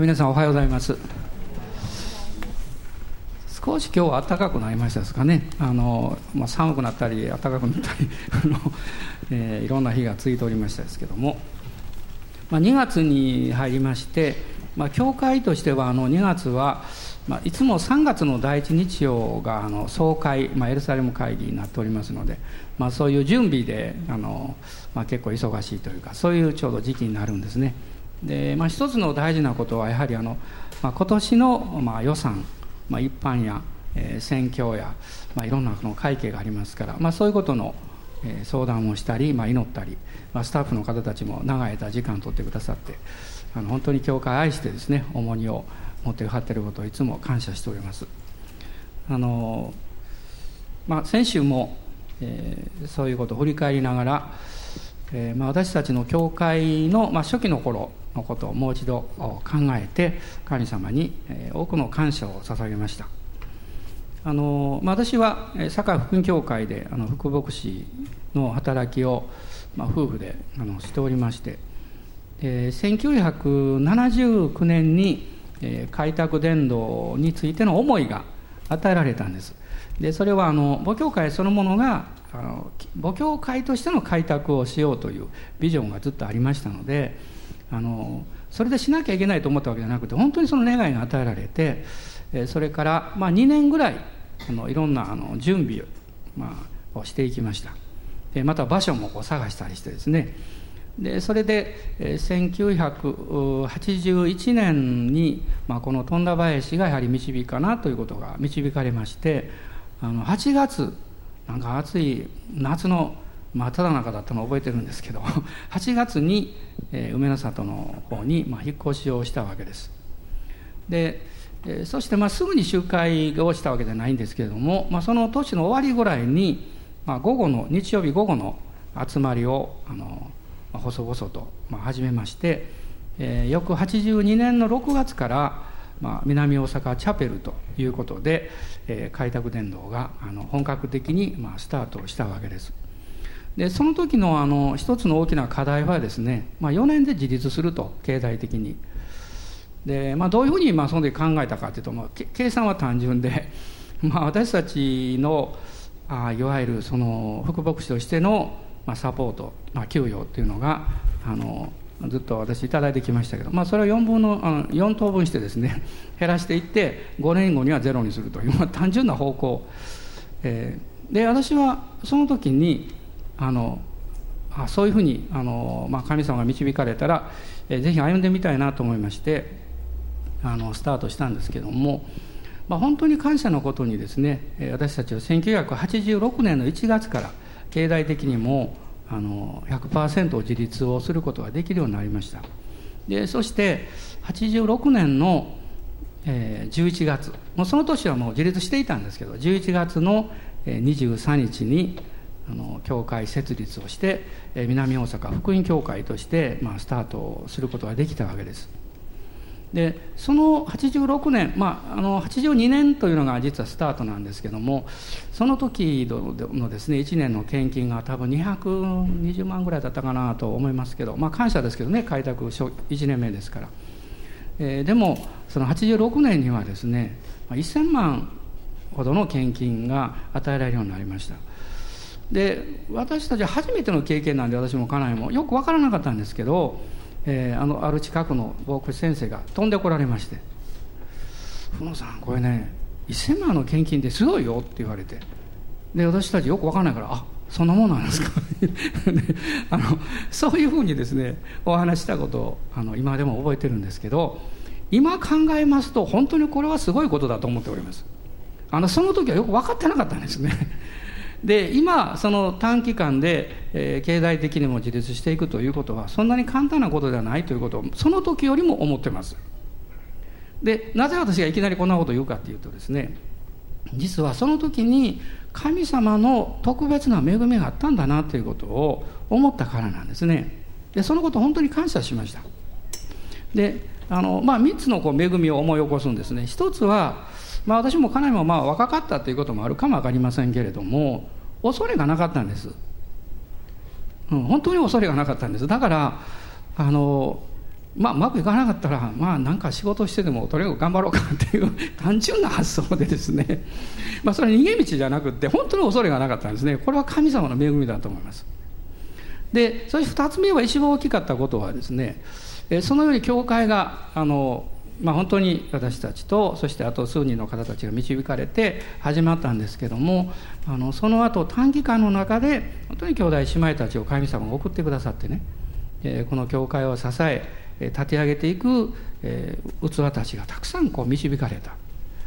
皆さんおはようございます。少し今日は暖かくなりましたですかね。あのまあ、寒くなったり暖かくなったり あの、えー、いろんな日が続いておりましたですけども、まあ、2月に入りまして、まあ、教会としてはあの2月は、まあ、いつも3月の第一日曜があの総会、まあ、エルサレム会議になっておりますので、まあ、そういう準備であの、まあ、結構忙しいというかそういうちょうど時期になるんですね。で、まあ、一つの大事なことはやはりあの、まあ、今年の、まあ、予算、まあ、一般や、えー、選挙や、まあ、いろんなの会計がありますから、まあ、そういうことの、えー、相談をしたり、まあ、祈ったり、まあ、スタッフの方たちも長い間時間を取ってくださってあの本当に教会を愛してですね重荷を持ってはっていることをいつも感謝しております。あの、まあ、先週も、えー、そういうことを振り返りながら、えーまあ、私たちの教会の、まあ、初期の頃のことをもう一度考えて神様に多くの感謝を捧げました。あの、私は堺福音教会であの福牧師の働きを、まあ、夫婦であのしておりましてで1979年に開拓伝道についての思いが与えられたんです。でそれはあの母教会そのものがあの母教会としての開拓をしようというビジョンがずっとありましたのであのそれでしなきゃいけないと思ったわけじゃなくて本当にその願いが与えられてそれから、まあ、2年ぐらいあのいろんなあの準備を,、まあ、をしていきました。でまた場所もこう探したりしてですね。でそれで1981年に、まあ、この富田林がやはり導かなということが導かれましてあの8月なんか暑い夏の真っ只中だったのを覚えてるんですけど 8月に、えー、梅の里の方に、まあ、引っ越しをしたわけです。で、えー、そして、まあ、すぐに集会をしたわけじゃないんですけれども、まあ、その年の終わりぐらいに、まあ、午後の日曜日午後の集まりをあの、まあ、細々と、まあ、始めまして、えー、翌82年の6月から、まあ、南大阪チャペルということで、えー、開拓伝道があの本格的に、まあ、スタートしたわけです。でその時のあの一つの大きな課題はですね、まあ、4年で自立すると経済的に。で、まあ、どういうふうにまあその時考えたかというと、まあ、計算は単純で、まあ、私たちのあいわゆるその副牧師としての、まあ、サポート、まあ、給与っていうのがあのずっと私頂いてきましたけど、まあ、それを4分のあの4等分してですね 減らしていって5年後にはゼロにするという、まあ、単純な方向、えー、で私はその時にあのあそういうふうにあの、まあ、神様が導かれたら、えー、ぜひ歩んでみたいなと思いましてあのスタートしたんですけども、まあ、本当に感謝のことにですね私たちは1986年の1月から経済的にもあの100%自立をすることができるようになりました。でそして86年の、えー、11月もうその年はもう自立していたんですけど11月の23日にあの教会設立をして、え南大阪福音教会として、まあ、スタートすることができたわけです。でその86年、まあ、あの82年というのが実はスタートなんですけどもその時のですね1年の献金が多分220万ぐらいだったかなと思いますけど、まあ、感謝ですけどね開拓1年目ですから、えー、でもその86年にはですね1000万ほどの献金が与えられるようになりました。で私たちは初めての経験なんで私も家内もよく分からなかったんですけど、えー、あのある近くの牧師先生が飛んでこられまして「ふのさんこれね1000万の献金ってすごいよ」って言われてで私たちよく分からないから「あそんなもんなんですか あのそういうふうにですねお話したことをあの今でも覚えてるんですけど今考えますと本当にこれはすごいことだと思っております。あのその時はよく分かってなかったんですね。で今その短期間で、えー、経済的にも自立していくということはそんなに簡単なことではないということをその時よりも思ってます。でなぜ私がいきなりこんなことを言うかっていうとですね実はその時に神様の特別な恵みがあったんだなということを思ったからなんですね。でそのこと本当に感謝しました。であの、まあ、3つのこう恵みを思い起こすんですね。一つはまあ、私もかなりもまあ若かったということもあるかも分かりませんけれども恐れがなかったんです、うん、本当に恐れがなかったんです。だからあのまあ、うまくいかなかったら、まあ、なんか仕事してでもとにかく頑張ろうかっていう単純な発想でですね、まあ、それは逃げ道じゃなくて本当に恐れがなかったんですね。これは神様の恵みだと思います。でそして2つ目は一番大きかったことはですねそのように教会があの、まあ、本当に私たちとそしてあと数人の方たちが導かれて始まったんですけどもあのその後短期間の中で本当に兄弟姉妹たちを神様が送ってくださってねこの教会を支え立て上げていく器たちがたくさんこう導かれた、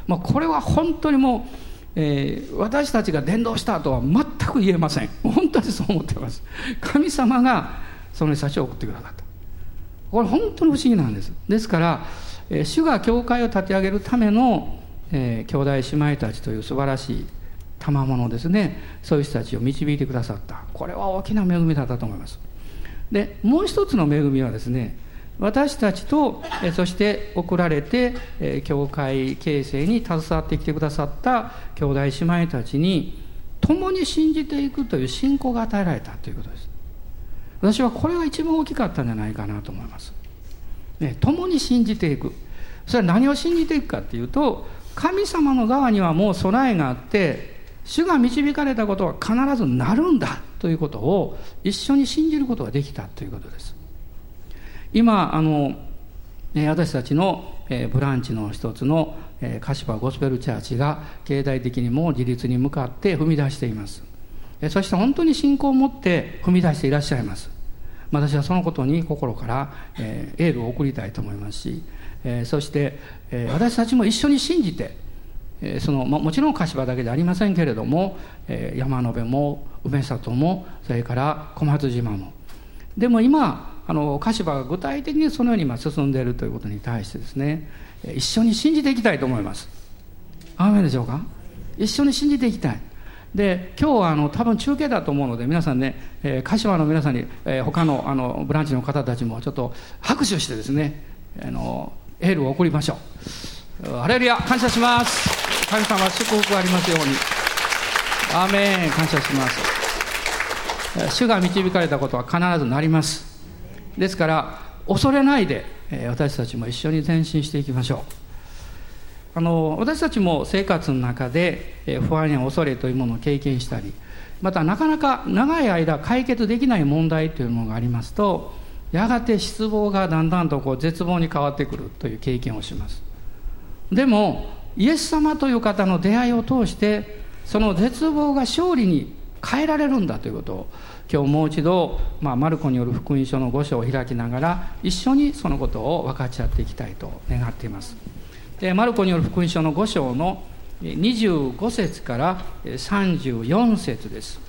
まあ、これは本当にもうえー、私たちが伝道したとは全く言えません。本当にそう思ってます。神様がその人たちを送ってくださった。これ本当に不思議なんです。ですから、え、主が教会を立て上げるための、え、兄弟姉妹たちという素晴らしい賜物ですね。そういう人たちを導いてくださった。これは大きな恵みだったと思います。でもう一つの恵みはですね私たちとそして送られて教会形成に携わってきてくださった兄弟姉妹たちに共に信じていくという信仰が与えられたということです。私はこれが一番大きかったんじゃないかなと思います、ね、共に信じていく。それは何を信じていくかっていうと神様の側にはもう備えがあって主が導かれたことは必ずなるんだということを一緒に信じることができたということです。今あの私たちのブランチの一つの柏ゴスペルチャーチが経済的にも自立に向かって踏み出しています。そして本当に信仰を持って踏み出していらっしゃいます。私はそのことに心からえーエールを送りたいと思いますしえそしてえ私たちも一緒に信じてえそのもちろん柏だけでありませんけれどもえ山辺も梅里もそれから小松島も。でも今あの柏が具体的にそのように今進んでいるということに対してですね一緒に信じていきたいと思います。アーメでしょうか？一緒に信じていきたい。で今日はあの多分中継だと思うので皆さんね、えー、柏の皆さんに、えー、他のあのブランチの方たちもちょっと拍手してですねあのエールを送りましょう。ハレルヤ感謝します。神様祝福ありますように。アーメン感謝します。主が導かれたことは必ずなります。ですから恐れないでえ私たちも一緒に前進していきましょう。あの私たちも生活の中で不安や恐れというものを経験したりまたなかなか長い間解決できない問題というものがありますとやがて失望がだんだんとこう絶望に変わってくるという経験をします。でもイエス様という方の出会いを通してその絶望が勝利に変えられるんだということを今日もう一度、まあ、マルコによる福音書の5章を開きながら一緒にそのことを分かち合っていきたいと願っています。でマルコによる福音書の5章の25節から34節です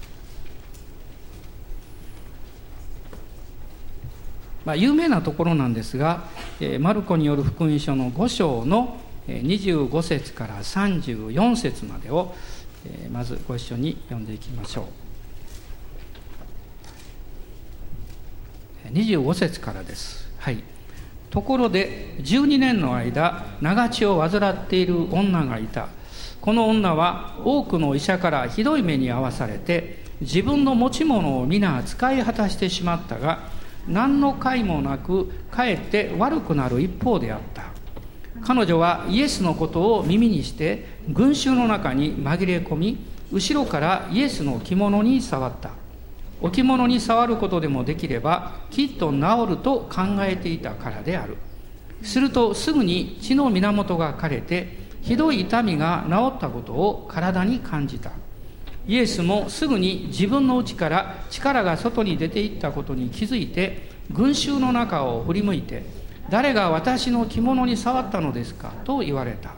まあ、有名なところなんですが、マルコによる福音書の5章の25節から34節までをまずご一緒に読んでいきましょう。25節からです。はい。ところで12年の間長血を患っている女がいた。この女は多くの医者からひどい目に遭わされて自分の持ち物を皆使い果たしてしまったが何の甲もなくかえって悪くなる一方であった。彼女はイエスのことを耳にして群衆の中に紛れ込み後ろからイエスの着物に触った。置物に触ることでもできればきっと治ると考えていたからである。するとすぐに血の源が枯れてひどい痛みが治ったことを体に感じた。イエスもすぐに自分の内から力が外に出ていったことに気づいて群衆の中を振り向いて誰が私の着物に触ったのですか？と言われた。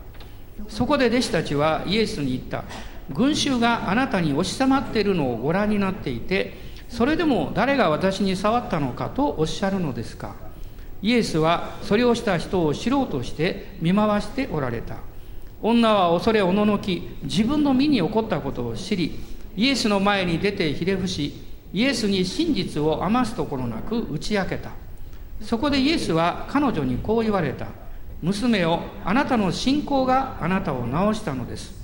そこで弟子たちはイエスに言った。群衆があなたに押し迫っているのをご覧になっていてそれでも誰が私に触ったのかとおっしゃるのですか？イエスはそれをした人を知ろうとして見回しておられた。女は恐れおののき自分の身に起こったことを知りイエスの前に出てひれ伏しイエスに真実を余すところなく打ち明けた。そこでイエスは彼女にこう言われた。娘をあなたの信仰があなたを治したのです。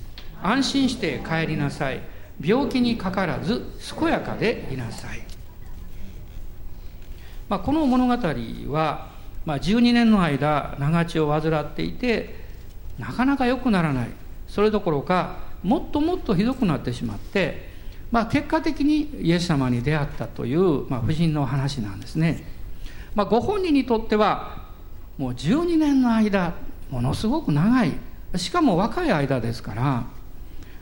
安心して帰りなさい。病気にかからず健やかでいなさい、まあ、この物語はまあ、12年の間長血を患っていてなかなか良くならない。それどころかもっともっとひどくなってしまって、まあ、結果的にイエス様に出会ったという、まあ、夫人の話なんですね、まあ、ご本人にとってはもう12年の間ものすごく長い。しかも若い間ですから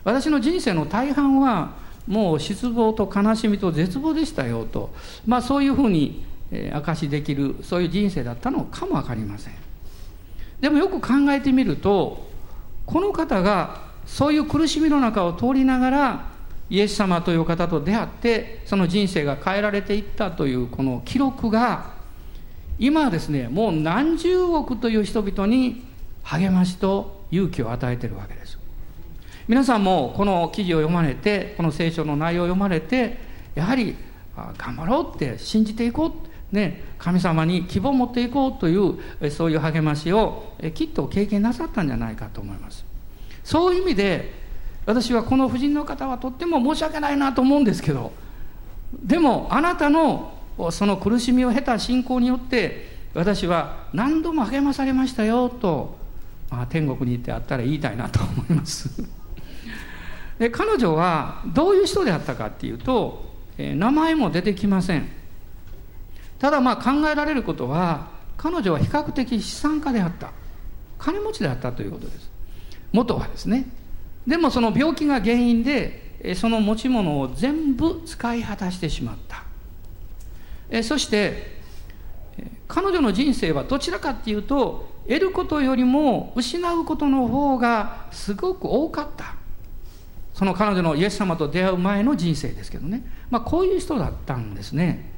私の人生の大半はもう失望と悲しみと絶望でしたよと、まあ、そういうふうに証しできるそういう人生だったのかも分かりません。でもよく考えてみるとこの方がそういう苦しみの中を通りながらイエス様という方と出会ってその人生が変えられていったというこの記録が今はですねもう何十億という人々に励ましと勇気を与えているわけです。皆さんもこの記事を読まれてこの聖書の内容を読まれてやはり頑張ろうって信じていこうね、神様に希望を持っていこうというそういう励ましをきっと経験なさったんじゃないかと思います。そういう意味で私はこの婦人の方はとっても申し訳ないなと思うんですけどでもあなたのその苦しみを経た信仰によって私は何度も励まされましたよと、まあ、天国に行ってあったら言いたいなと思います。で彼女はどういう人であったかっていうと、えー、名前も出てきません。ただまあ考えられることは彼女は比較的資産家であった。金持ちであったということです。元はですね。でもその病気が原因でその持ち物を全部使い果たしてしまった。えそして彼女の人生はどちらかっていうと得ることよりも失うことの方がすごく多かった。その彼女のイエス様と出会う前の人生ですけどね、まあ、こういう人だったんですね。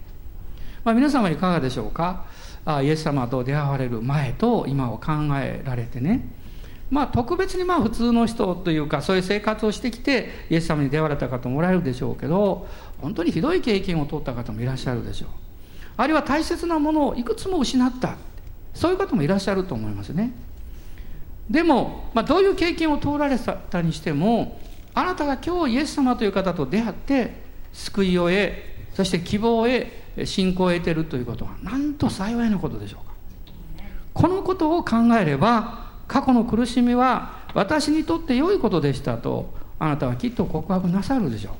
まあ、皆様いかがでしょうか？あイエス様と出会われる前と今を考えられてね。まあ特別にまあ普通の人というかそういう生活をしてきてイエス様に出会われた方もおられるでしょうけど本当にひどい経験を取った方もいらっしゃるでしょう。あるいは大切なものをいくつも失った。そういう方もいらっしゃると思いますね。でも、まあ、どういう経験を通られたにしてもあなたが今日イエス様という方と出会って救いを得そして希望を得信仰を得てるということはなんと幸いなことでしょうか。このことを考えれば過去の苦しみは私にとって良いことでしたとあなたはきっと告白なさるでしょう。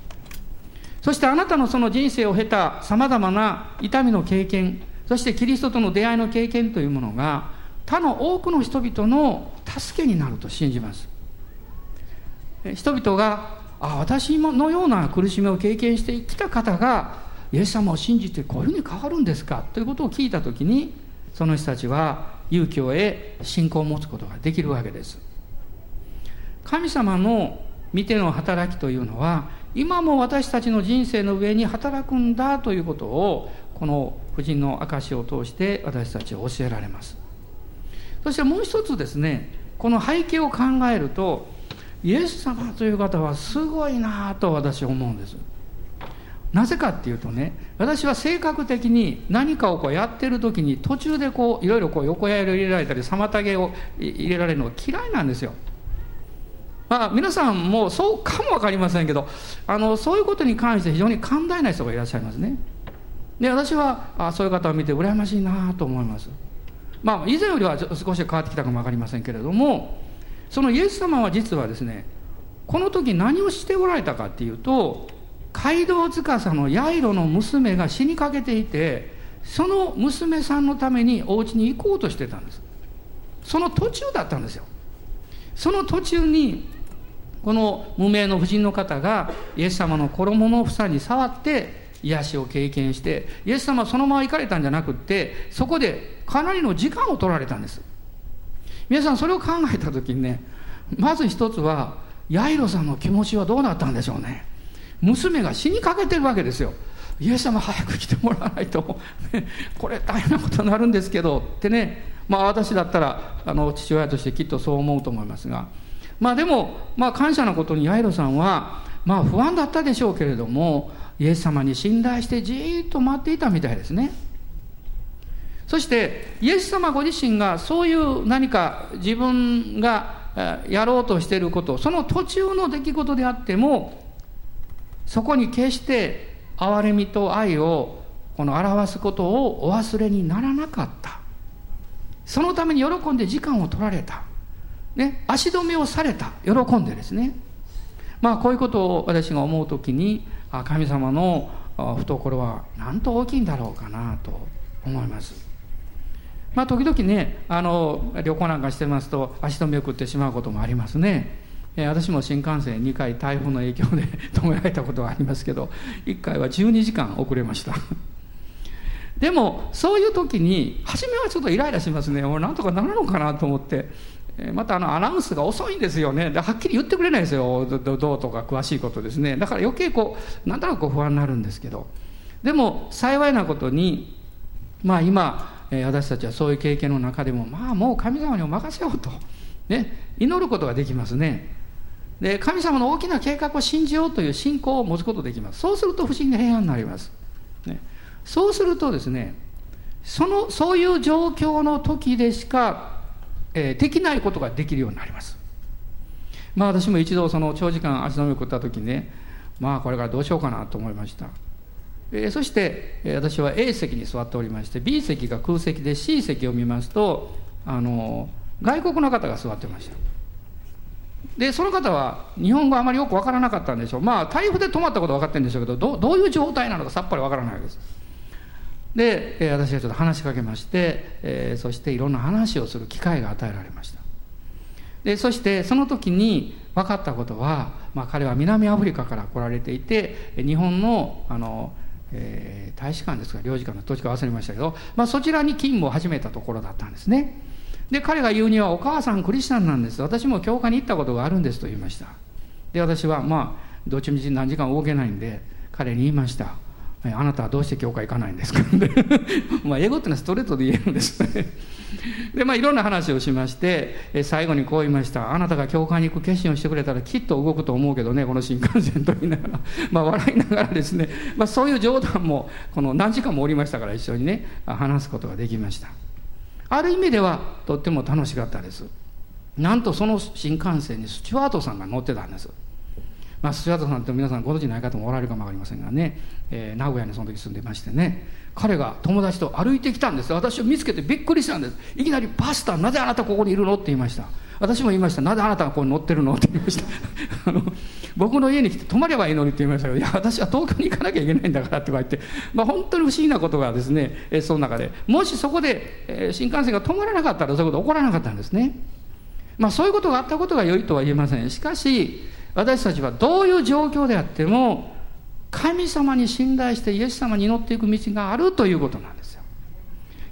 そしてあなたのその人生を経たさまざまな痛みの経験そしてキリストとの出会いの経験というものが他の多くの人々の助けになると信じます。人々があ私のような苦しみを経験してきた方がイエス様を信じてこういうふうに変わるんですか？ということを聞いた時にその人たちは勇気を得信仰を持つことができるわけです。神様の見ての働きというのは今も私たちの人生の上に働くんだということをこの夫人の証を通して私たちは教えられます。そしてもう一つですねこの背景を考えるとイエス様という方はすごいなと私思うんですなぜかっていうとね私は性格的に何かをこうやってる時に途中でこういろいろこう横やりを入れられたり妨げを入れられるのが嫌いなんですよ。まあ、皆さんもそうかも分かりませんけどあのそういうことに関して非常に寛大な人がいらっしゃいますね。で私はあそういう方を見て羨ましいなと思います。まあ以前よりは少し変わってきたかも分かりませんけれどもそのイエス様は実はですねこの時何をしておられたかっていうと街道司のヤイロの娘が死にかけていてその娘さんのためにお家に行こうとしてたんです。その途中だったんですよ。その途中にこの無名の婦人の方がイエス様の衣の房に触って癒しを経験してイエス様はそのまま行かれたんじゃなくってそこでかなりの時間を取られたんです。皆さんそれを考えた時にねまず一つはヤイロさんの気持ちはどうなったんでしょうね。娘が死にかけてるわけですよ。イエス様早く来てもらわないと。これ大変なことになるんですけど。ってねまあ私だったらあの父親としてきっとそう思うと思いますが。まあでもまあ感謝なことにヤイロさんはまあ不安だったでしょうけれどもイエス様に信頼してじーっと待っていたみたいですね。そしてイエス様ご自身がそういう何か自分がやろうとしていることその途中の出来事であってもそこに決して憐れみと愛をこの表すことをお忘れにならなかった。そのために喜んで時間を取られた、ね、足止めをされた。喜んでですね。まあこういうことを私が思う時に神様の懐はなんと大きいんだろうかなと思います。まあ時々ねあの旅行なんかしてますと足止めを食ってしまうこともありますね。え私も新幹線2回台風の影響で 止められたことがありますけど1回は12時間遅れました。でもそういう時に初めはちょっとイライラしますね。俺なんとかなるのかなと思って。またあのアナウンスが遅いんですよね。はっきり言ってくれないですよ。どうとか詳しいことですね。だから余計こうなんとなく不安になるんですけど。でも幸いなことにまあ今私たちはそういう経験の中でもまあもう神様にお任せようと、ね、祈ることができますね。で神様の大きな計画を信じようという信仰を持つことができます。そうすると不思議な平安になります、ね、そうするとですねそのそういう状況の時でしかえー、できないことができるようになります。まあ私も一度その長時間足止めを食った時にねまあこれからどうしようかなと思いました、え、そして、私は A 席に座っておりまして B 席が空席で C 席を見ますとあの外国の方が座ってました。でその方は日本語あまりよく分からなかったんでしょう。まあ台風で止まったこと分かってるんでしょうけどどどういう状態なのかさっぱり分からないです。で、え私はちょっと話しかけまして、えそしていろんな話をする機会が与えられました。でそしてその時に分かったことは、まあ、彼は南アフリカから来られていて日本のあの、えー、大使館ですか領事館のどっちか忘れましたけど、まあ、そちらに勤務を始めたところだったんですね。で彼が言うには「お母さんクリスチャンなんです。私も教会に行ったことがあるんです」と言いました。で私はまあどっちみち何時間動けないんで彼に言いました。あなたはどうして教会行かないんですか？まあ英語っていうのはストレートで言えるんですね。でまあいろんな話をしまして最後にこう言いました。あなたが教会に行く決心をしてくれたらきっと動くと思うけどねこの新幹線と言いながら。まあ笑いながらですね、まあ、そういう冗談もこの何時間もおりましたから一緒にね話すことができました。ある意味ではとっても楽しかったです。なんとその新幹線にスチュワートさんが乗ってたんです。まあ、スチュワートさんって皆さんご存じない方もおられるかも分かりませんがね、えー、名古屋にその時住んでましてね。彼が友達と歩いてきたんです。私を見つけてびっくりしたんです。いきなり「パスタなぜあなたここにいるの?」って言いました。私も言いました「なぜあなたがここに乗ってるの?」って言いました。あ の僕の家に来て泊まればいいのにって言いましたけど「いや私は東京に行かなきゃいけないんだから」とか言って、まあ、本当に不思議なことがですね、その中で。もしそこで、新幹線が止まらなかったらそういうこと起こらなかったんですね。まあそういうことがあったことが良いとは言えません。しかし私たちはどういう状況であっても神様に信頼してイエス様に祈っていく道があるということなんですよ。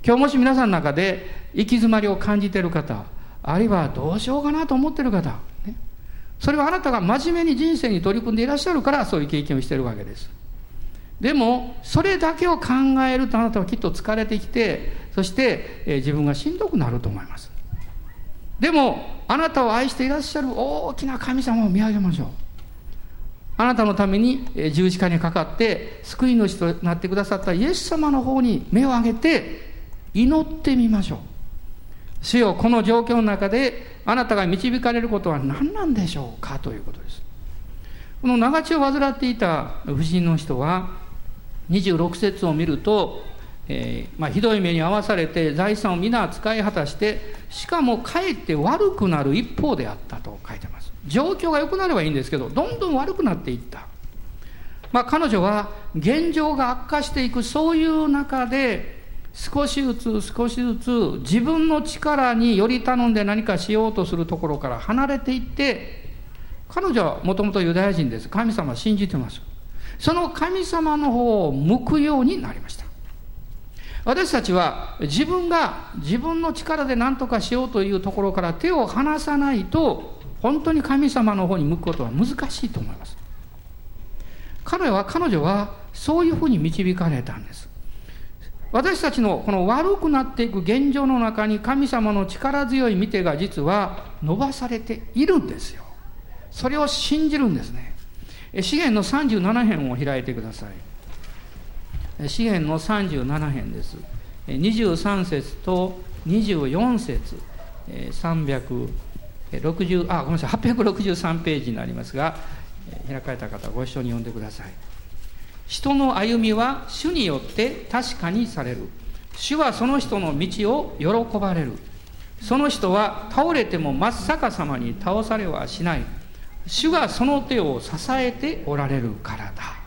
今日もし皆さんの中で行き詰まりを感じている方あるいはどうしようかなと思っている方、ね、それはあなたが真面目に人生に取り組んでいらっしゃるからそういう経験をしているわけです。でもそれだけを考えるとあなたはきっと疲れてきてそして、え自分がしんどくなると思います。でもあなたを愛していらっしゃる大きな神様を見上げましょう。あなたのために十字架にかかって救い主となってくださったイエス様の方に目を上げて祈ってみましょう。主よこの状況の中であなたが導かれることは何なんでしょうかということです。この長血を患っていた婦人の人は26節を見るとえー、まあ、ひどい目に遭わされて財産を皆使い果たしてしかもかえって悪くなる一方であったと書いてます。状況が良くなればいいんですけどどんどん悪くなっていった、まあ、彼女は現状が悪化していくそういう中で少しずつ少しずつ自分の力により頼んで何かしようとするところから離れていって彼女はもともとユダヤ人です。神様信じてます。その神様の方を向くようになりました。私たちは自分が自分の力で何とかしようというところから手を離さないと本当に神様の方に向くことは難しいと思います。彼は彼女はそういうふうに導かれたんです。私たちのこの悪くなっていく現状の中に神様の力強い見てが実は伸ばされているんですよ。それを信じるんですね。資源の37編を開いてください。詩篇の37編です。23節と24節。300 60あごめんなさい。863ページになりますが開かれた方ご一緒に読んでください。人の歩みは主によって確かにされる。主はその人の道を喜ばれる。その人は倒れても真っ逆さまに倒されはしない。主がその手を支えておられるからだ。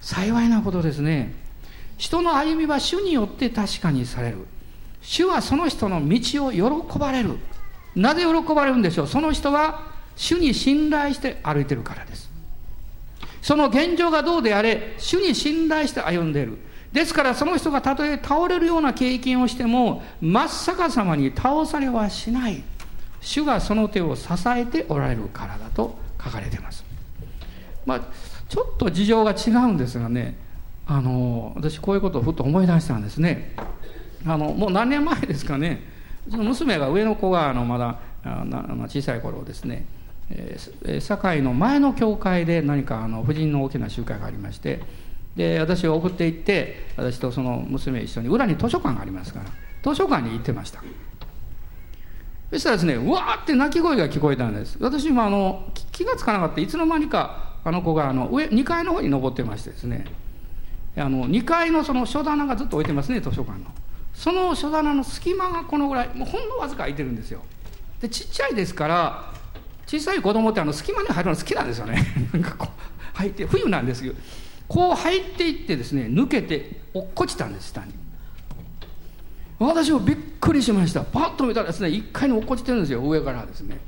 幸いなことですね。人の歩みは主によって確かにされる。主はその人の道を喜ばれる。なぜ喜ばれるんでしょう？その人は主に信頼して歩いてるからです。その現状がどうであれ主に信頼して歩んでいる。ですからその人がたとえ倒れるような経験をしても真っ逆さまに倒されはしない。主がその手を支えておられるからだと書かれてます。まあちょっと事情が違うんですがねあの私こういうことをふっと思い出したんですね。あのもう何年前ですかね。うちの娘が上の子があのまだ小さい頃ですね、えー、堺の前の教会で何かあの婦人の大きな集会がありましてで私を送って行って私とその娘一緒に裏に図書館がありますから図書館に行ってました。そしたらですねうわーって泣き声が聞こえたんです。私もあの気が付かなかった。いつの間にかあの子があの上2階の方に登ってましてですね。あの2階のその書棚がずっと置いてますね図書館の。その書棚の隙間がこのぐらいもうほんのわずか空いてるんですよ。でちっちゃいですから小さい子供ってあの隙間に入るの好きなんですよねなんかこう入って冬なんですけどこう入っていってですね抜けて落っこちたんです下に。私もびっくりしました。パッと見たらですね1階に落っこちてるんですよ上からですね。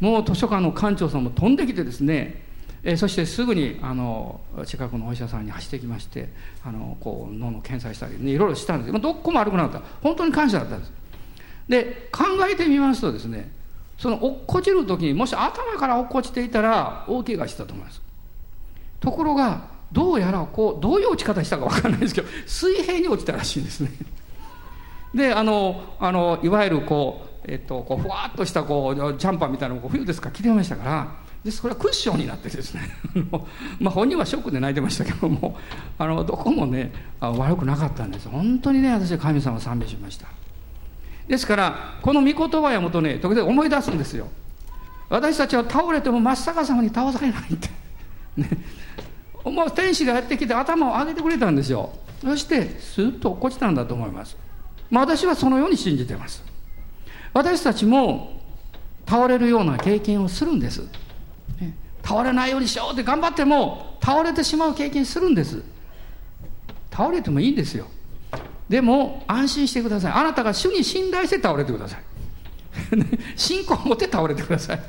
もう図書館の館長さんも飛んできてですねえそしてすぐにあの近くのお医者さんに走ってきましてあのこう脳の検査したり、ね、いろいろしたんですけどこも悪くなかった。本当に感謝だったんです。で考えてみますとですねその落っこちる時にもし頭から落っこちていたら大怪我したと思います。ところがどうやらこうどういう落ち方したか分かんないですけど水平に落ちたらしいんですね。であのあのいわゆるこう,、えっと、こうふわっとしたこうジャンパーみたいなのを冬ですか着てましたからですこれはクッションになってですね。まあ本人はショックで泣いてましたけどもあのどこもね悪くなかったんです。本当にね私は神様を賛美しました。ですからこの御言葉を読むとね時々思い出すんですよ。私たちは倒れても真っ逆さまに倒されないって。ね。もう天使がやってきて頭を上げてくれたんですよ。そしてスッと落っこちたんだと思います、まあ、私はそのように信じてます。私たちも倒れるような経験をするんです、倒れないようにしようって頑張っても倒れてしまう経験するんです。倒れてもいいんですよ。でも安心してください。あなたが主に信頼して倒れてください。信仰を持って倒れてください。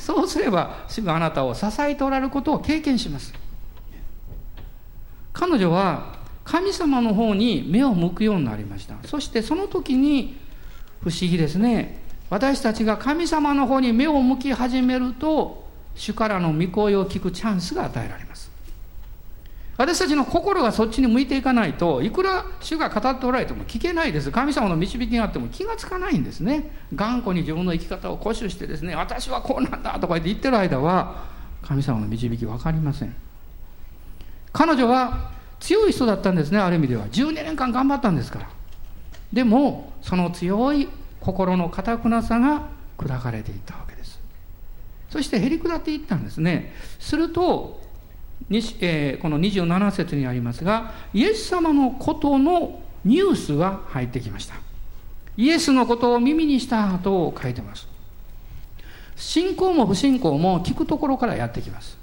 そうすれば主があなたを支えておられることを経験します。彼女は神様の方に目を向くようになりました。そしてその時に不思議ですね。私たちが神様の方に目を向き始めると主からの御声を聞くチャンスが与えられます。私たちの心がそっちに向いていかないといくら主が語っておられても聞けないです。神様の導きがあっても気がつかないんですね。頑固に自分の生き方を固守してですね私はこうなんだとか言って言ってる間は神様の導き分かりません。彼女は強い人だったんですねある意味では。12年間頑張ったんですから。でもその強い心の堅くなさが砕かれていた。そしてへり下っていったんですね。するとえー、この27節にありますがイエス様のことのニュースが入ってきました。イエスのことを耳にしたと書いてます。信仰も不信仰も聞くところからやってきます。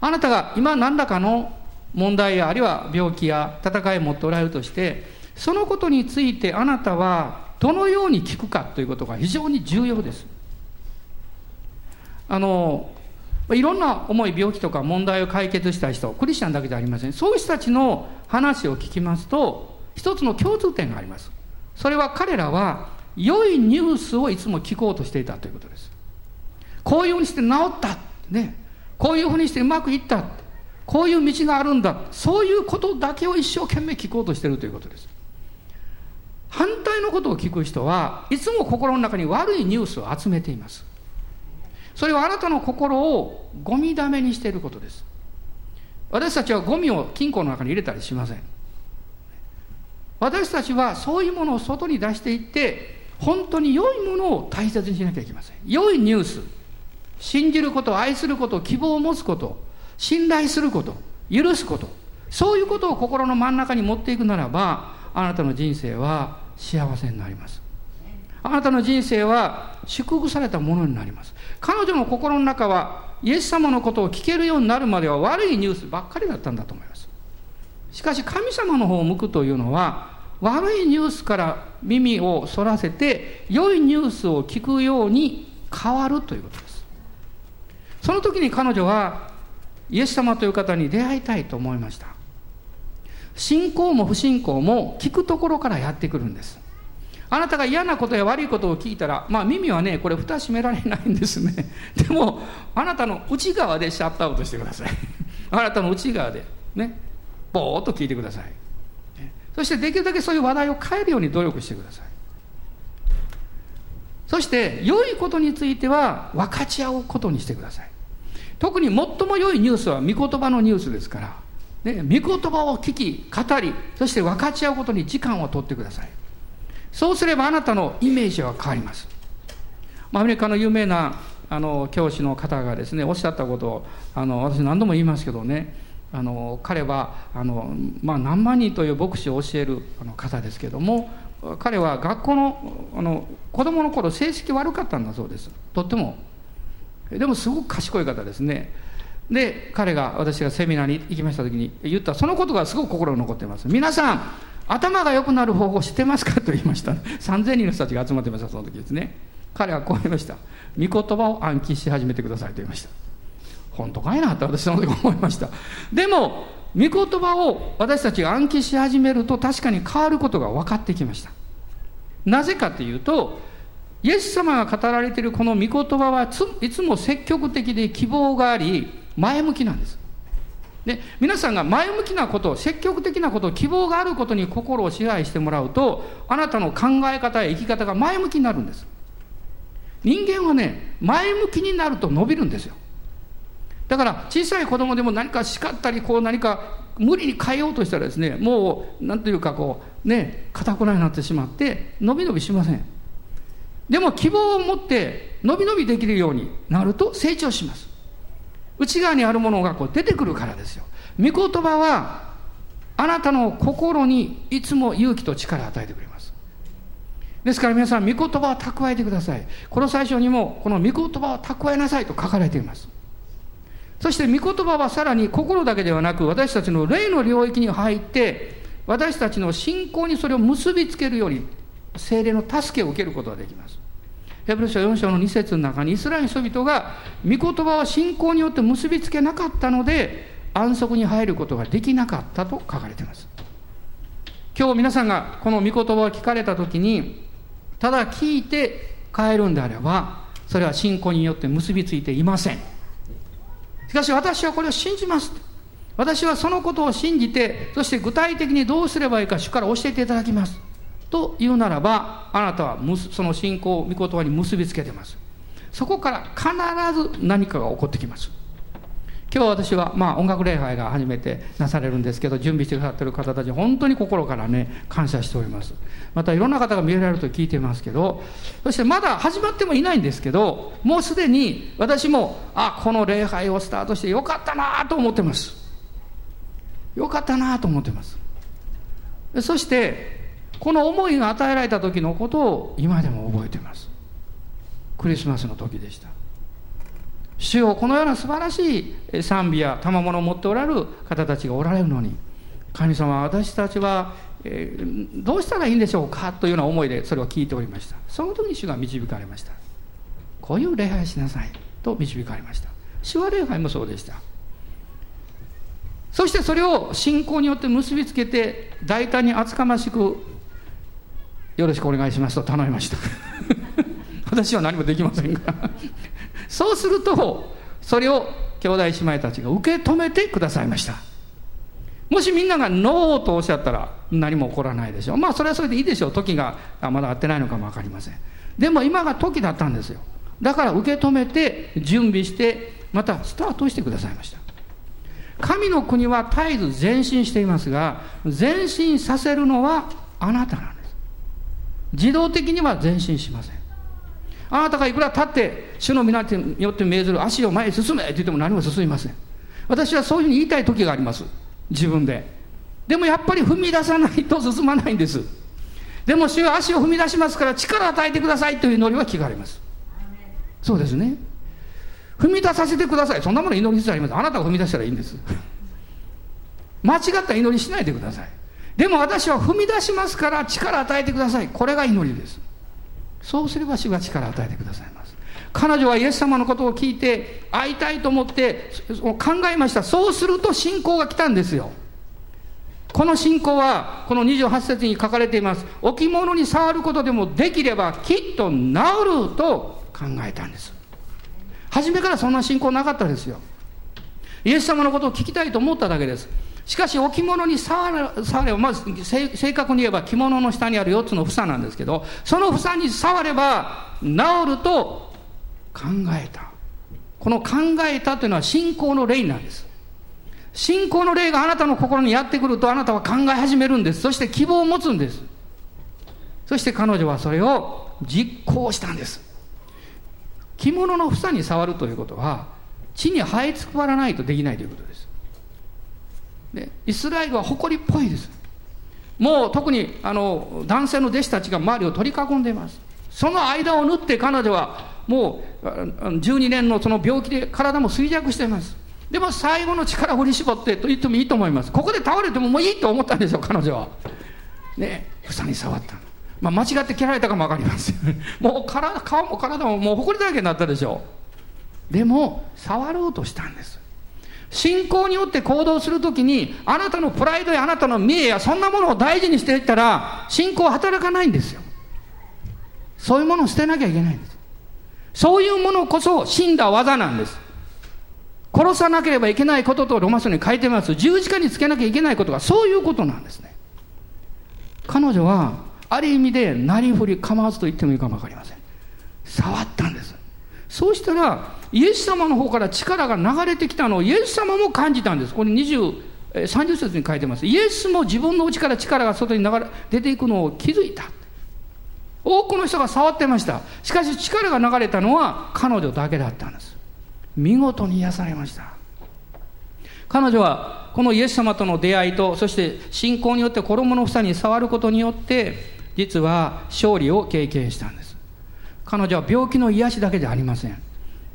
あなたが今何らかの問題やあるいは病気や戦いを持っておられるとしてそのことについてあなたはどのように聞くかということが非常に重要です。あのいろんな重い病気とか問題を解決した人クリスチャンだけじゃありません。そういう人たちの話を聞きますと一つの共通点があります。それは彼らは良いニュースをいつも聞こうとしていたということです。こういうふうにして治った。ね。こういうふうにしてうまくいった。こういう道があるんだ。そういうことだけを一生懸命聞こうとしているということです。反対のことを聞く人はいつも心の中に悪いニュースを集めています。それはあなたの心をゴミだめにしていることです。私たちはゴミを金庫の中に入れたりしません。私たちはそういうものを外に出していって本当に良いものを大切にしなきゃいけません。良いニュース信じること愛すること希望を持つこと信頼すること許すことそういうことを心の真ん中に持っていくならばあなたの人生は幸せになります。あなたの人生は祝福されたものになります。彼女の心の中はイエス様のことを聞けるようになるまでは悪いニュースばっかりだったんだと思います。しかし神様の方を向くというのは悪いニュースから耳をそらせて良いニュースを聞くように変わるということです。その時に彼女はイエス様という方に出会いたいと思いました。信仰も不信仰も聞くところからやってくるんです。あなたが嫌なことや悪いことを聞いたら、まあ耳はね、これ蓋閉められないんですね。でも、あなたの内側でシャットアウトしてください。あなたの内側で、ね、ぼーっと聞いてください。そしてできるだけそういう話題を変えるように努力してください。そして、良いことについては分かち合うことにしてください。特に最も良いニュースは御言葉のニュースですから、ね、御言葉を聞き、語り、そして分かち合うことに時間を取ってください。そうすればあなたのイメージは変わります。アメリカの有名なあの教師の方がですねおっしゃったことをあの私何度も言いますけどねあの彼はあの、まあ、何万人という牧師を教える方ですけども彼は学校のあの子供の頃成績悪かったんだそうです。とっても。でもすごく賢い方ですね。で彼が私がセミナーに行きました時に言ったそのことがすごく心に残ってます。皆さん頭が良くなる方法知ってますか？と言いました、3000人の人たちが集まってましたその時ですね。彼はこう言いました。御言葉を暗記し始めてくださいと言いました。本当かいなって私その時思いました。でも御言葉を私たちが暗記し始めると確かに変わることが分かってきました。なぜかというとイエス様が語られているこの御言葉はいつも積極的で希望があり前向きなんです。で皆さんが前向きなこと積極的なこと希望があることに心を支配してもらうとあなたの考え方や生き方が前向きになるんです。人間はね前向きになると伸びるんですよ。だから小さい子供でも何か叱ったりこう何か無理に変えようとしたらですねもう何というかこうね固くなになってしまって伸び伸びしません。でも希望を持って伸び伸びできるようになると成長します。内側にあるものがこう出てくるからですよ。御言葉はあなたの心にいつも勇気と力を与えてくれます。ですから皆さん御言葉を蓄えてください。この最初にもこの御言葉を蓄えなさいと書かれています。そして御言葉はさらに心だけではなく私たちの霊の領域に入って私たちの信仰にそれを結びつけるように精霊の助けを受けることができます。ヘブル書4章の2節の中にイスラエル人々が御言葉を信仰によって結びつけなかったので安息に入ることができなかったと書かれています。今日皆さんがこの御言葉を聞かれた時にただ聞いて帰るんであればそれは信仰によって結びついていません。しかし私はこれを信じます。私はそのことを信じてそして具体的にどうすればいいか主から教えていただきます。というならばあなたはその信仰を御言葉に結びつけてます。そこから必ず何かが起こってきます。今日私は、まあ、音楽礼拝が初めてなされるんですけど準備してくださってる方たち本当に心からね感謝しております。またいろんな方が見られると聞いてますけどそしてまだ始まってもいないんですけどもうすでに私もあこの礼拝をスタートしてよかったなと思ってます。よかったなと思ってます。そしてこの思いが与えられた時のことを今でも覚えています。クリスマスの時でした。主よこのような素晴らしい賛美や賜物を持っておられる方たちがおられるのに神様私たちは、えー、どうしたらいいんでしょうかというような思いでそれを聞いておりました。その時に主が導かれました。こういう礼拝しなさいと導かれました。主は礼拝もそうでした。そしてそれを信仰によって結びつけて大胆に厚かましくよろしくお願いしますと頼みました。私は何もできませんが そうするとそれを兄弟姉妹たちが受け止めてくださいました。もしみんながノーとおっしゃったら何も起こらないでしょう。まあそれはそれでいいでしょう。時がまだ合ってないのかも分かりません。でも今が時だったんですよ。だから受け止めて準備してまたスタートしてくださいました。神の国は絶えず前進していますが前進させるのはあなたなんです自動的には前進しません。あなたがいくら立って主の皆によって命ずる足を前へ進めって言っても何も進みません。私はそういうふうに言いたい時があります。自分で。でもやっぱり踏み出さないと進まないんです。でも主は足を踏み出しますから力を与えてください。という祈りは聞かれます。そうですね。踏み出させてください。そんなもの祈り必要あります。あなたが踏み出したらいいんです。間違った祈りしないでください。でも私は踏み出しますから力与えてください。これが祈りです。そうすれば主が力を与えてくださいます。彼女はイエス様のことを聞いて会いたいと思って考えました。そうすると信仰が来たんですよ。この信仰はこの28節に書かれています。置物に触ることでもできればきっと治ると考えたんです。初めからそんな信仰なかったですよ。イエス様のことを聞きたいと思っただけです。しかし置物に触れ触ればまず正確に言えば着物の下にある4つの房なんですけどその房に触れば治ると考えた。この考えたというのは信仰の霊なんです。信仰の霊があなたの心にやってくるとあなたは考え始めるんです。そして希望を持つんです。そして彼女はそれを実行したんです。着物の房に触るということは地に這いつくばらないとできないということです。でイスラエルは誇りっぽいです。もう特にあの男性の弟子たちが周りを取り囲んでいます。その間を縫って彼女はもう12年のその病気で体も衰弱しています。でも最後の力を振り絞ってと言ってもいいと思います。ここで倒れてももういいと思ったんですよ彼女は。ね房に触ったまあ、間違って切られたかも分かります もう体顔も体ももう埃だらけになったでしょう。でも触ろうとしたんです。信仰によって行動するときにあなたのプライドやあなたの見栄やそんなものを大事にしていったら信仰は働かないんですよ。そういうものを捨てなきゃいけないんです。そういうものこそ死んだ技なんです。殺さなければいけないこととロマスに書いてます。十字架につけなきゃいけないことがそういうことなんですね。彼女はある意味でなりふり構わずと言ってもいいかも分かりません。触ったんです。そうしたらイエス様の方から力が流れてきたのをイエス様も感じたんです。これ20 30節に書いてます。イエスも自分の内から力が外に流れ出ていくのを気づいた。多くの人が触ってました。しかし力が流れたのは彼女だけだったんです。見事に癒されました。彼女はこのイエス様との出会いとそして信仰によって衣の房に触ることによって実は勝利を経験したんです。彼女は病気の癒しだけではありません。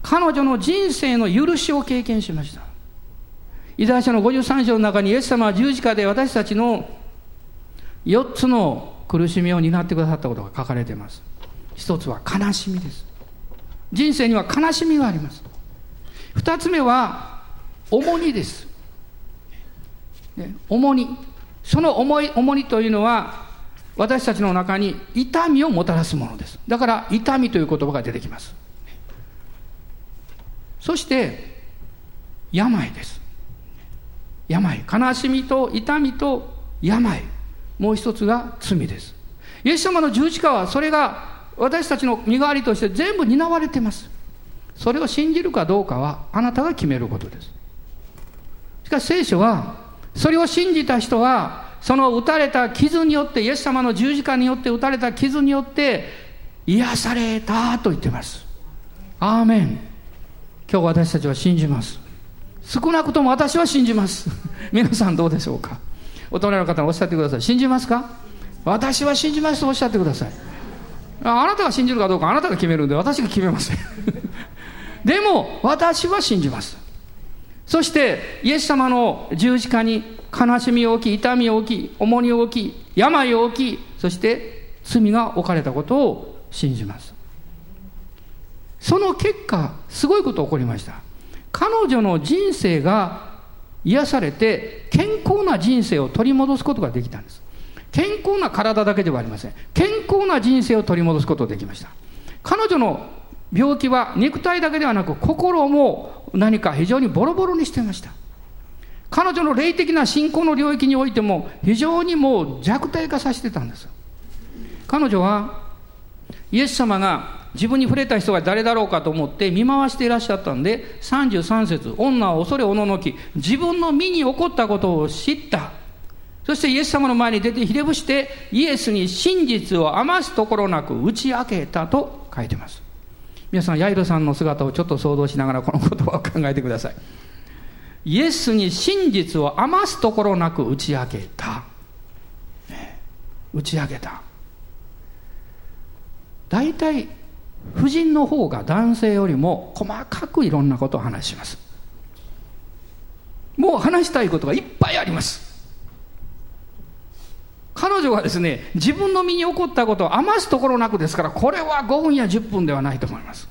彼女の人生の許しを経験しました。イザヤ書の53章の中にイエス様は十字架で私たちの4つの苦しみを担ってくださったことが書かれています。一つは悲しみです。人生には悲しみがあります。二つ目は重荷です、ね、重荷。その重い重荷というのは私たちの中に痛みをもたらすものです。だから痛みという言葉が出てきます。そして病です。病。悲しみと痛みと病。もう一つが罪です。イエス様の十字架はそれが私たちの身代わりとして全部担われてます。それを信じるかどうかはあなたが決めることです。しかし聖書はそれを信じた人はその打たれた傷によってイエス様の十字架によって打たれた傷によって癒されたと言ってます。アーメン。今日私たちは信じます。少なくとも私は信じます。皆さんどうでしょうか？大人の方におっしゃってください。信じますか？私は信じますとおっしゃってください。あなたが信じるかどうかあなたが決めるんで私が決めません。でも私は信じます。そしてイエス様の十字架に悲しみを置き痛みを置き重荷を置き病を置きそして罪が置かれたことを信じます。その結果すごいこと起こりました。彼女の人生が癒されて健康な人生を取り戻すことができたんです。健康な体だけではありません。健康な人生を取り戻すことができました。彼女の病気は肉体だけではなく心も何か非常にボロボロにしていました。彼女の霊的な信仰の領域においても非常にもう弱体化させてたんです。彼女はイエス様が自分に触れた人が誰だろうかと思って見回していらっしゃったんで33節女は恐れおののき自分の身に起こったことを知った。そしてイエス様の前に出てひれ伏してイエスに真実を余すところなく打ち明けたと書いてます。皆さんヤイロさんの姿をちょっと想像しながらこの言葉を考えてください。イエスに真実を余すところなく打ち明けた、ね、打ち明けた。大体婦人の方が男性よりも細かくいろんなことを話します。もう話したいことがいっぱいあります。彼女はですね自分の身に起こったことを余すところなくですからこれは5分や10分ではないと思います。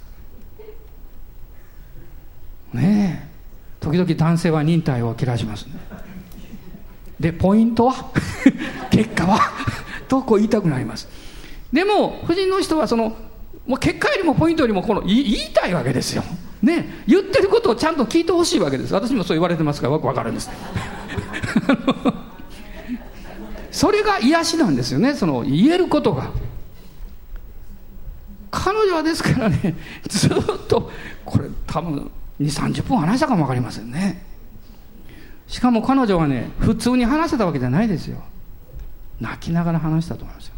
ねえ。時々男性は忍耐を切らしますね。でポイントは？結果は？とこう言いたくなります。でも夫人の人はそのもう結果よりもポイントよりもこの言いたいわけですよ、ね、言ってることをちゃんと聞いてほしいわけです。私もそう言われてますからよく分かるんです。それが癒しなんですよね。その言えることが。彼女はですからね ずっとこれ多分2 3 0分話したかも分かりませんね。しかも彼女はね普通に話せたわけじゃないですよ。泣きながら話したと思いますよ。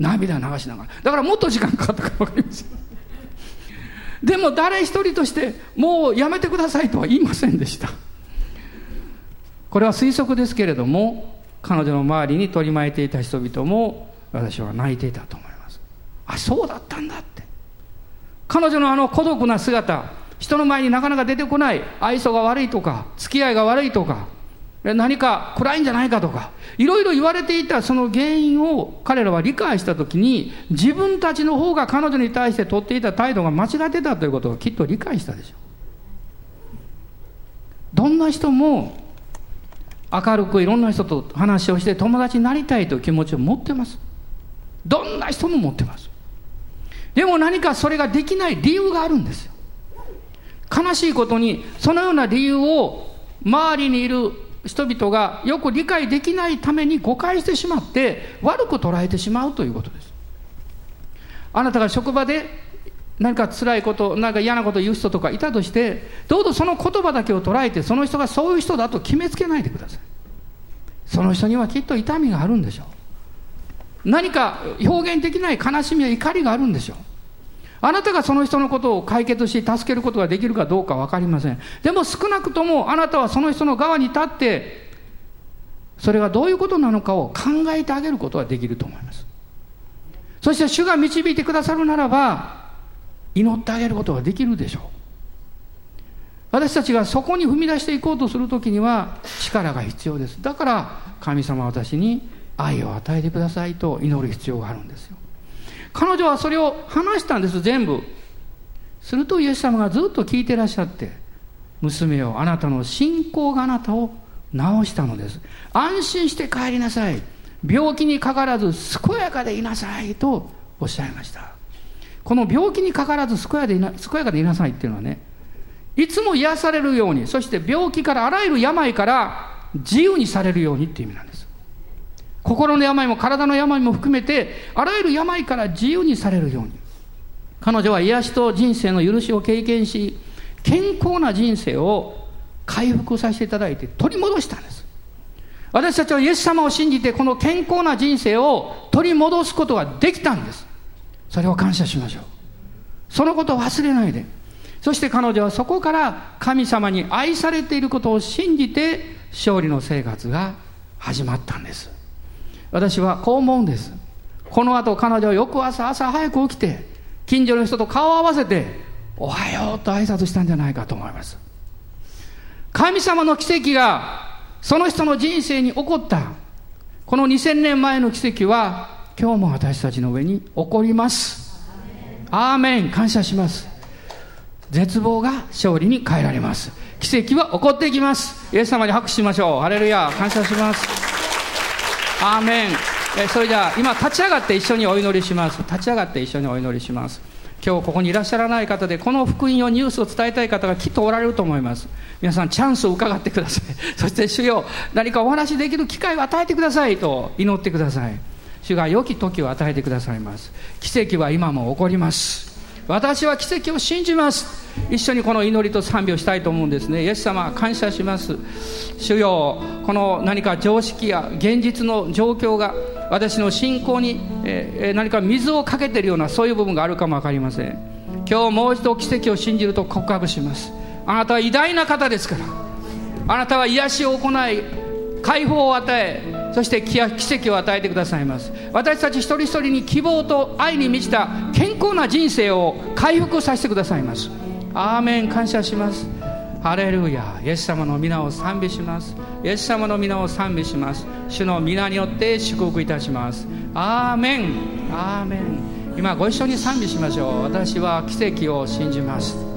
涙流しながら。だからもっと時間かかったか分かりません。でも誰一人としてもうやめてくださいとは言いませんでした。これは推測ですけれども彼女の周りに取り巻いていた人々も私は泣いていたと思います。あそうだったんだって。彼女のあの孤独な姿人の前になかなか出てこない。愛想が悪いとか付き合いが悪いとか何か暗いんじゃないかとかいろいろ言われていたその原因を彼らは理解した時に自分たちの方が彼女に対して取っていた態度が間違ってたということをきっと理解したでしょう。どんな人も明るくいろんな人と話をして友達になりたいという気持ちを持ってます。どんな人も持ってます。でも何かそれができない理由があるんですよ。悲しいことにそのような理由を周りにいる人々がよく理解できないために誤解してしまって悪く捉えてしまうということです。あなたが職場で何か辛いこと何か嫌なことを言う人とかいたとしてどうぞその言葉だけを捉えてその人がそういう人だと決めつけないでください。その人にはきっと痛みがあるんでしょう。何か表現できない悲しみや怒りがあるんでしょう。あなたがその人のことを解決し助けることができるかどうか分かりません。でも少なくともあなたはその人の側に立ってそれがどういうことなのかを考えてあげることができると思います。そして主が導いてくださるならば祈ってあげることができるでしょう。私たちがそこに踏み出していこうとするときには力が必要です。だから神様私に愛を与えてくださいと祈る必要があるんですよ。彼女はそれを話したんです全部。するとイエス様がずっと聞いてらっしゃって娘よあなたの信仰があなたを治したのです。安心して帰りなさい。病気にかからず健やかでいなさいとおっしゃいました。この病気にかからず健やでな健やかでいなさいっていうのはねいつも癒されるようにそして病気からあらゆる病から自由にされるようにっていう意味なんです。心の病も体の病も含めてあらゆる病から自由にされるように。彼女は癒しと人生の許しを経験し健康な人生を回復させていただいて取り戻したんです。私たちはイエス様を信じてこの健康な人生を取り戻すことができたんです。それを感謝しましょう。そのことを忘れないで。そして彼女はそこから神様に愛されていることを信じて勝利の生活が始まったんです。私はこう思うんです。この後彼女は翌朝朝早く起きて近所の人と顔を合わせておはようと挨拶したんじゃないかと思います。神様の奇跡がその人の人生に起こった。この2000年前の奇跡は今日も私たちの上に起こります。アーメン。感謝します。絶望が勝利に変えられます。奇跡は起こっていきます。イエス様に拍手しましょう。ハレルヤ。感謝します。アーメン。えそれじゃあ今立ち上がって一緒にお祈りします。立ち上がって一緒にお祈りします。今日ここにいらっしゃらない方でこの福音をニュースを伝えたい方がきっとおられると思います。皆さんチャンスを伺ってください。そして主よ何かお話しできる機会を与えてくださいと祈ってください。主が良き時を与えてくださいます。奇跡は今も起こります。私は奇跡を信じます。一緒にこの祈りと賛美をしたいと思うんですね。イエス様感謝します。主よこの何か常識や現実の状況が私の信仰に、え何か水をかけてるようなそういう部分があるかも分かりません。今日もう一度奇跡を信じると告白します。あなたは偉大な方ですから。あなたは癒しを行い解放を与えそして奇跡を与えてくださいます。私たち一人一人に希望と愛に満ちた健康な人生を回復させてくださいます。アーメン感謝します。ハレルヤ。イエス様の皆を賛美します。イエス様の皆を賛美します。主の皆によって祝福いたします。アーメン。アーメン。今ご一緒に賛美しましょう。私は奇跡を信じます。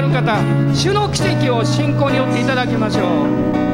ある方主の奇跡を信仰によっていただきましょう。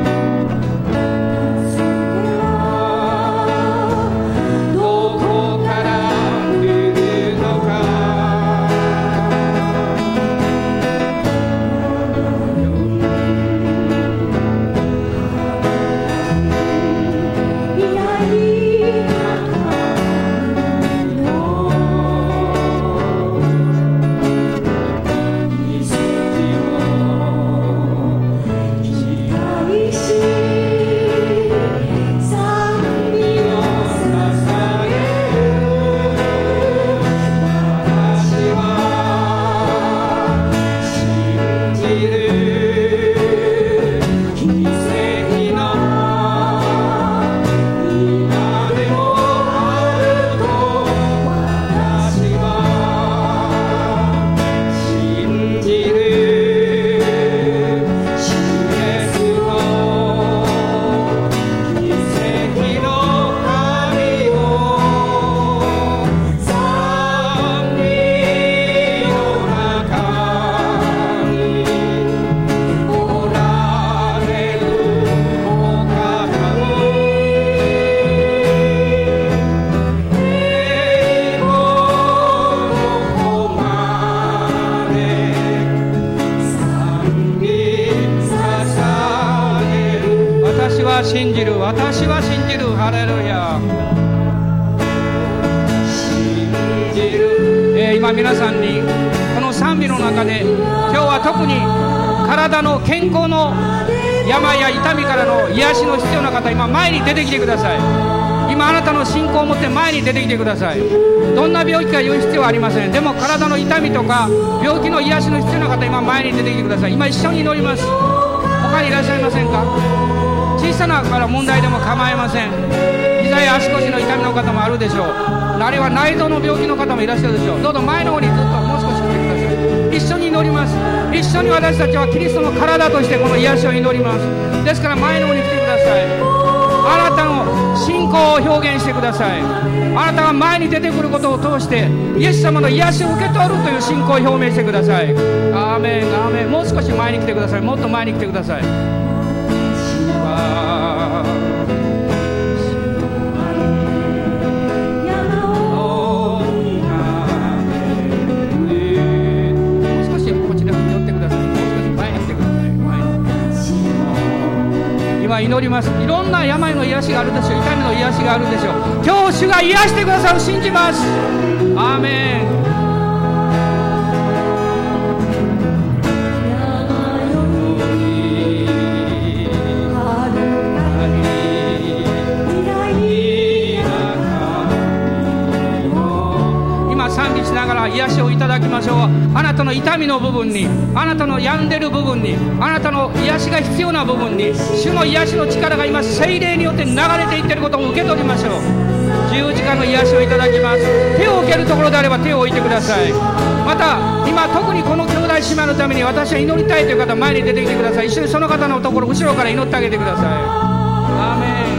てください。どんな病気か言う必要はありません。でも体の痛みとか病気の癒しの必要な方今前に出てきてください。今一緒に祈ります。他にいらっしゃいませんか？小さなから問題でも構いません。膝や足腰の痛みの方もあるでしょう。あるいは内臓の病気の方もいらっしゃるでしょう。どうぞ前の方にずっともう少し来てください。一緒に祈ります。一緒に私たちはキリストの体としてこの癒しを祈ります。ですから前の方に来てください。あなたの信仰を表現してください。あなたが前に出てくることを通してイエス様の癒しを受け取るという信仰を表明してください。アーメンアーメン。もう少し前に来てください。もっと前に来てください。祈ります。いろんな病の癒しがあるでしょう。痛みの癒しがあるでしょう。今日主が癒してくださる。信じます。アーメン。癒しをいただきましょう。あなたの痛みの部分にあなたの病んでる部分にあなたの癒しが必要な部分に主の癒しの力が今精霊によって流れていってることを受け取りましょう。十字架の癒しをいただきます。手を受けるところであれば手を置いてください。また今特にこの兄弟姉妹のために私は祈りたいという方前に出てきてください。一緒にその方のところ後ろから祈ってあげてください。アーメン。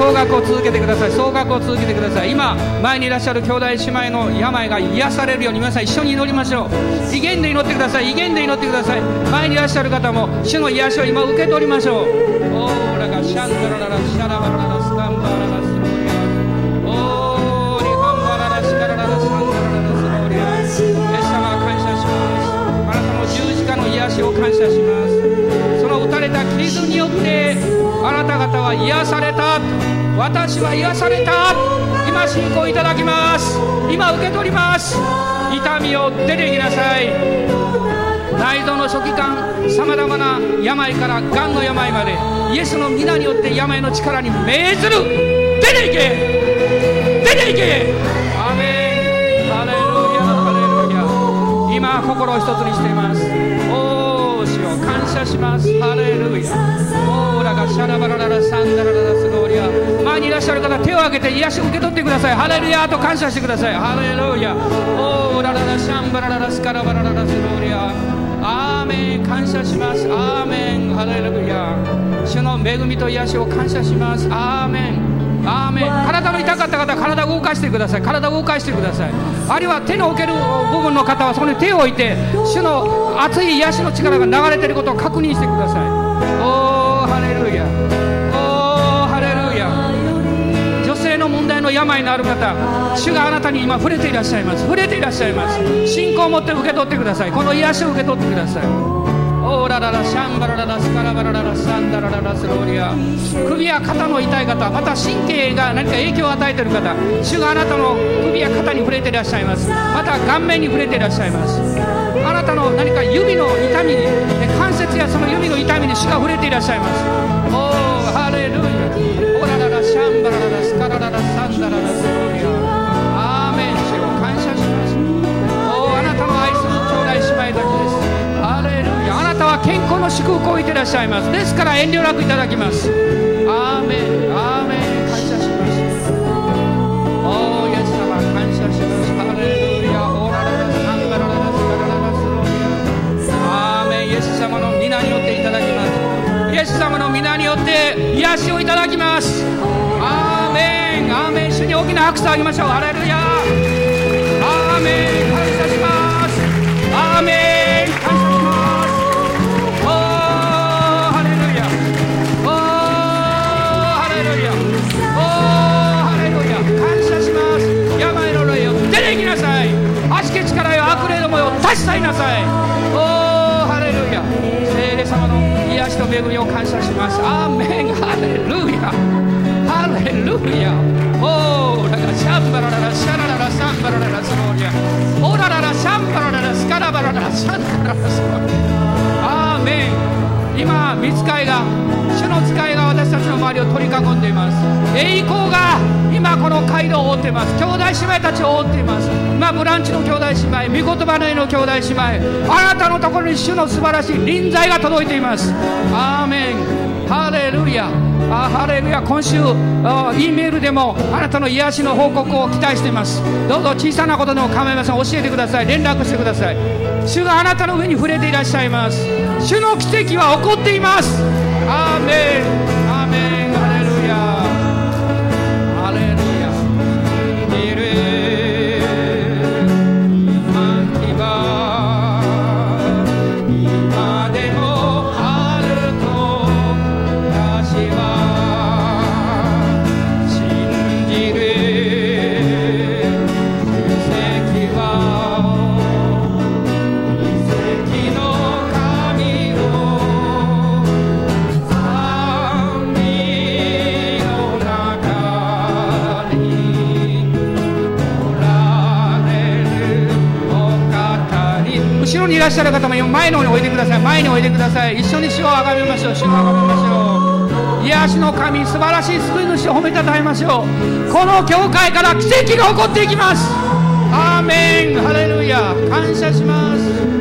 総額を続けてください。総額を続けてください。今前にいらっしゃる兄弟姉妹の病が癒されるように皆さん一緒に祈りましょう。威厳で祈ってください。威厳で祈ってください。前にいらっしゃる方も主の癒しを今受け取りましょう。オーラがシャンダラララシャラバラララスタンバララスローリア。オーリハンバララシカラララスタンバララスローリア。イエス様感謝します。あなたの十字架の癒しを感謝します。その打たれた傷によってあなた方は癒された。私は癒された。今信仰いただきます。今受け取ります。痛みを出てきなさい。内臓の初期間さまざまな病からがんの病までイエスの皆によって病の力に命ずる。出ていけ。出ていけ。アメン。ハレルヤ。ハレルヤ。今心を一つにしています。おお主を感謝します。ハレルヤ。ラがシャラバラララサンダラララスゴーリア前にいらっしゃる方手を挙げて癒しを受け取ってください。ハレルヤと感謝してください。ハレルヤ。オーラララシャンバラララスカラバラララスゴーリアアーメン感謝します。アーメン。ハレルヤ。主の恵みと癒しを感謝します。アーメン。ア体の痛かった方は体を動かしてください。体を動かしてください。あるいは手の置ける部分の方はそこに手を置いて主の熱い癒しの力が流れていることを確認してください。おおハレルヤおおハレルヤ女性の問題の病のある方主があなたに今触れていらっしゃいます。触れていらっしゃいます。信仰を持って受け取ってください。この癒しを受け取ってください。オーラララシャンバラララスカラバラララサンダラララスローリア。首や肩の痛い方また神経が何か影響を与えている方主があなたの首や肩に触れていらっしゃいます。また顔面に触れていらっしゃいます。あなたの何か指の痛みに関節やその指の痛みに主が触れていらっしゃいます。おーハレルヤ。オーラララシャンバラララスカラララサンダララ。ス健康の祝福をいてらっしゃいます。ですから遠慮なくいただきます。アーメン。アーメン。感謝します。おイエス様感謝します。ハレルヤ。オラララサンダラララスカラララスローリアアーメンイエス様の皆によっていただきますイエス様の皆によって癒しをいただきますアーメン主に大きな拍手をあげましょうハレルヤよ立ち去りなさい。おーハレルヤ。聖霊様の癒しと恵みを感謝します。アーメン。ハレルヤ。ハレルヤ。Oh ンバラララシャラララサンバラララスローリアオラララシャンバラララスカラバラララシャンバララスローリアアーメン。今見つかいが主の使いが私たちの周りを取り囲んでいます。栄光が今この街道を覆っています兄弟姉妹たちを覆っています。今ブランチの兄弟姉妹御言葉の絵の兄弟姉妹あなたのところに主の素晴らしい臨在が届いています。アーメン。ハレルヤ。あハレルヤ。今週 E メールでもあなたの癒しの報告を期待しています。どうぞ小さなことでも構いません。教えてください。連絡してください。主があなたの上に触れていらっしゃいます。主の奇跡は起こっています。アーメン。っしゃる方も前の方においでください。前においでください。一緒に主をあがめましょう。主をあがめましょう。癒しの神素晴らしい救い主を褒めたたえましょう。この教会から奇跡が起こっていきます。アーメン。ハレルヤ。感謝します。